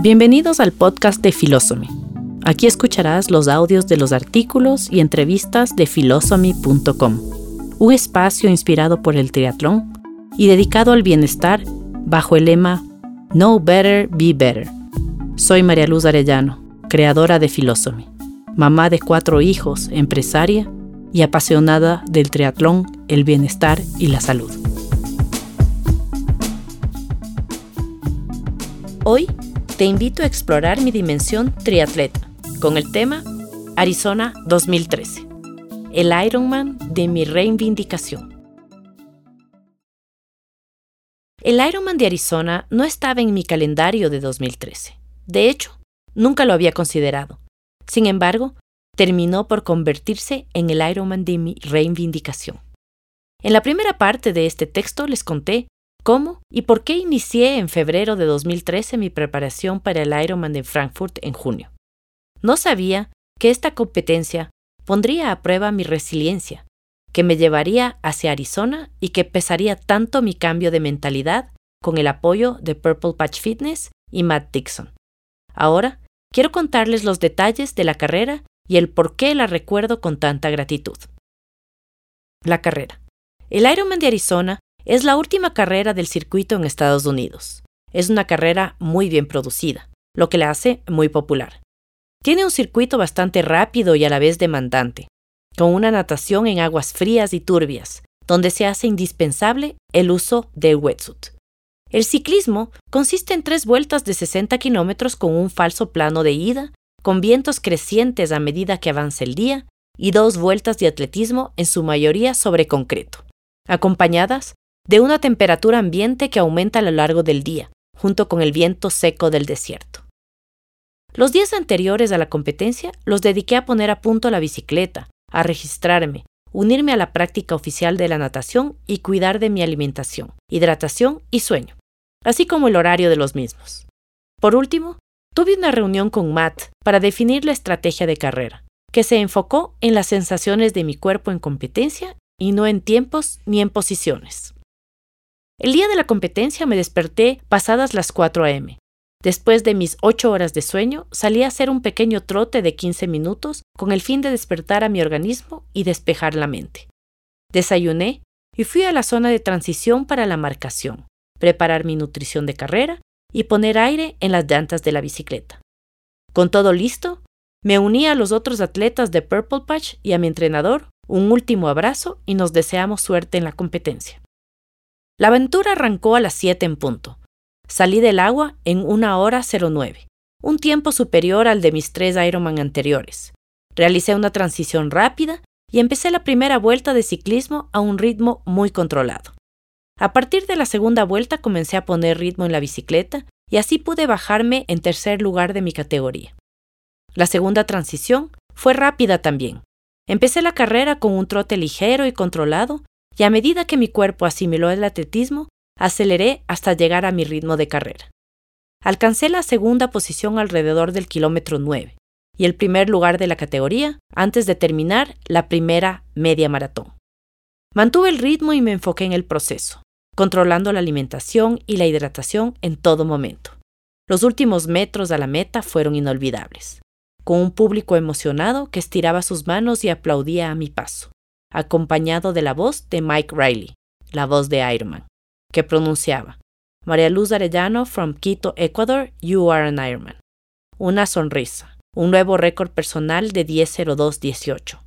Bienvenidos al podcast de Philosophy. Aquí escucharás los audios de los artículos y entrevistas de philosophy.com, un espacio inspirado por el triatlón y dedicado al bienestar bajo el lema Know Better, Be Better. Soy María Luz Arellano, creadora de Philosophy, mamá de cuatro hijos, empresaria y apasionada del triatlón, el bienestar y la salud. Hoy te invito a explorar mi dimensión triatleta con el tema Arizona 2013, el Ironman de mi reivindicación. El Ironman de Arizona no estaba en mi calendario de 2013. De hecho, nunca lo había considerado. Sin embargo, terminó por convertirse en el Ironman de mi reivindicación. En la primera parte de este texto les conté ¿Cómo y por qué inicié en febrero de 2013 mi preparación para el Ironman de Frankfurt en junio? No sabía que esta competencia pondría a prueba mi resiliencia, que me llevaría hacia Arizona y que pesaría tanto mi cambio de mentalidad con el apoyo de Purple Patch Fitness y Matt Dixon. Ahora quiero contarles los detalles de la carrera y el por qué la recuerdo con tanta gratitud. La carrera. El Ironman de Arizona es la última carrera del circuito en Estados Unidos. Es una carrera muy bien producida, lo que la hace muy popular. Tiene un circuito bastante rápido y a la vez demandante, con una natación en aguas frías y turbias, donde se hace indispensable el uso del wetsuit. El ciclismo consiste en tres vueltas de 60 kilómetros con un falso plano de ida, con vientos crecientes a medida que avanza el día, y dos vueltas de atletismo en su mayoría sobre concreto, acompañadas de una temperatura ambiente que aumenta a lo largo del día, junto con el viento seco del desierto. Los días anteriores a la competencia los dediqué a poner a punto la bicicleta, a registrarme, unirme a la práctica oficial de la natación y cuidar de mi alimentación, hidratación y sueño, así como el horario de los mismos. Por último, tuve una reunión con Matt para definir la estrategia de carrera, que se enfocó en las sensaciones de mi cuerpo en competencia y no en tiempos ni en posiciones. El día de la competencia me desperté pasadas las 4 a.m. Después de mis 8 horas de sueño, salí a hacer un pequeño trote de 15 minutos con el fin de despertar a mi organismo y despejar la mente. Desayuné y fui a la zona de transición para la marcación, preparar mi nutrición de carrera y poner aire en las llantas de la bicicleta. Con todo listo, me uní a los otros atletas de Purple Patch y a mi entrenador, un último abrazo y nos deseamos suerte en la competencia. La aventura arrancó a las 7 en punto. Salí del agua en una hora 09, un tiempo superior al de mis tres Ironman anteriores. Realicé una transición rápida y empecé la primera vuelta de ciclismo a un ritmo muy controlado. A partir de la segunda vuelta comencé a poner ritmo en la bicicleta y así pude bajarme en tercer lugar de mi categoría. La segunda transición fue rápida también. Empecé la carrera con un trote ligero y controlado y a medida que mi cuerpo asimiló el atletismo, aceleré hasta llegar a mi ritmo de carrera. Alcancé la segunda posición alrededor del kilómetro 9 y el primer lugar de la categoría antes de terminar la primera media maratón. Mantuve el ritmo y me enfoqué en el proceso, controlando la alimentación y la hidratación en todo momento. Los últimos metros a la meta fueron inolvidables, con un público emocionado que estiraba sus manos y aplaudía a mi paso acompañado de la voz de Mike Riley, la voz de Ironman, que pronunciaba, María Luz Arellano from Quito, Ecuador, you are an Ironman. Una sonrisa, un nuevo récord personal de 10.02.18,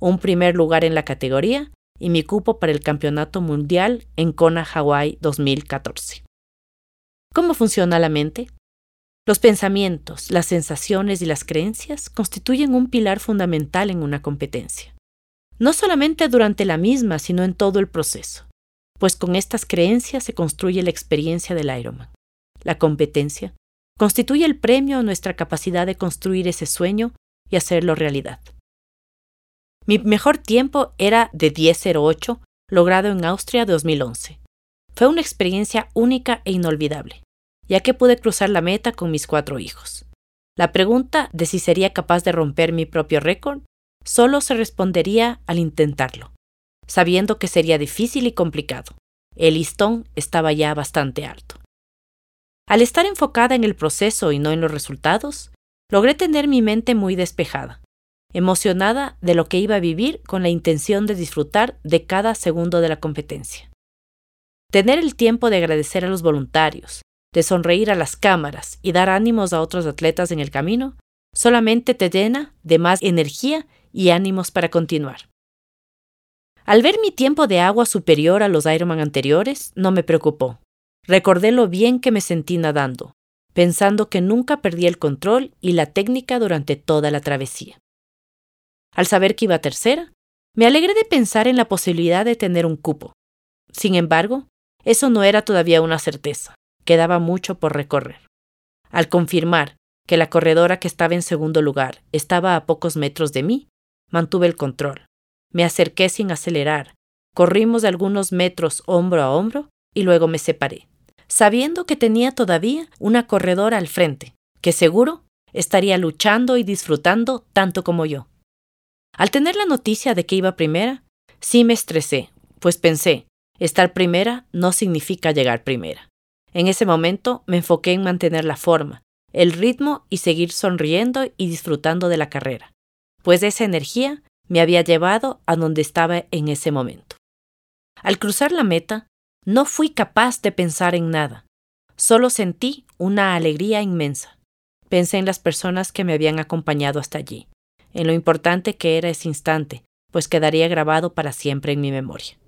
un primer lugar en la categoría y mi cupo para el Campeonato Mundial en Kona, Hawaii 2014. ¿Cómo funciona la mente? Los pensamientos, las sensaciones y las creencias constituyen un pilar fundamental en una competencia no solamente durante la misma, sino en todo el proceso, pues con estas creencias se construye la experiencia del Ironman. La competencia constituye el premio a nuestra capacidad de construir ese sueño y hacerlo realidad. Mi mejor tiempo era de 10.08, logrado en Austria 2011. Fue una experiencia única e inolvidable, ya que pude cruzar la meta con mis cuatro hijos. La pregunta de si sería capaz de romper mi propio récord solo se respondería al intentarlo, sabiendo que sería difícil y complicado. El listón estaba ya bastante alto. Al estar enfocada en el proceso y no en los resultados, logré tener mi mente muy despejada, emocionada de lo que iba a vivir con la intención de disfrutar de cada segundo de la competencia. Tener el tiempo de agradecer a los voluntarios, de sonreír a las cámaras y dar ánimos a otros atletas en el camino, solamente te llena de más energía y ánimos para continuar. Al ver mi tiempo de agua superior a los Ironman anteriores, no me preocupó. Recordé lo bien que me sentí nadando, pensando que nunca perdí el control y la técnica durante toda la travesía. Al saber que iba tercera, me alegré de pensar en la posibilidad de tener un cupo. Sin embargo, eso no era todavía una certeza, quedaba mucho por recorrer. Al confirmar que la corredora que estaba en segundo lugar estaba a pocos metros de mí, mantuve el control. Me acerqué sin acelerar, corrimos algunos metros hombro a hombro y luego me separé sabiendo que tenía todavía una corredora al frente, que seguro estaría luchando y disfrutando tanto como yo. Al tener la noticia de que iba primera, sí me estresé, pues pensé, estar primera no significa llegar primera. En ese momento me enfoqué en mantener la forma, el ritmo y seguir sonriendo y disfrutando de la carrera, pues esa energía me había llevado a donde estaba en ese momento. Al cruzar la meta, no fui capaz de pensar en nada. Solo sentí una alegría inmensa. Pensé en las personas que me habían acompañado hasta allí, en lo importante que era ese instante, pues quedaría grabado para siempre en mi memoria.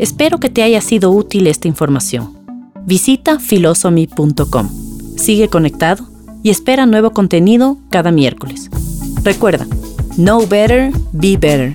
Espero que te haya sido útil esta información. Visita filosomy.com. Sigue conectado y espera nuevo contenido cada miércoles. Recuerda, Know better, be better.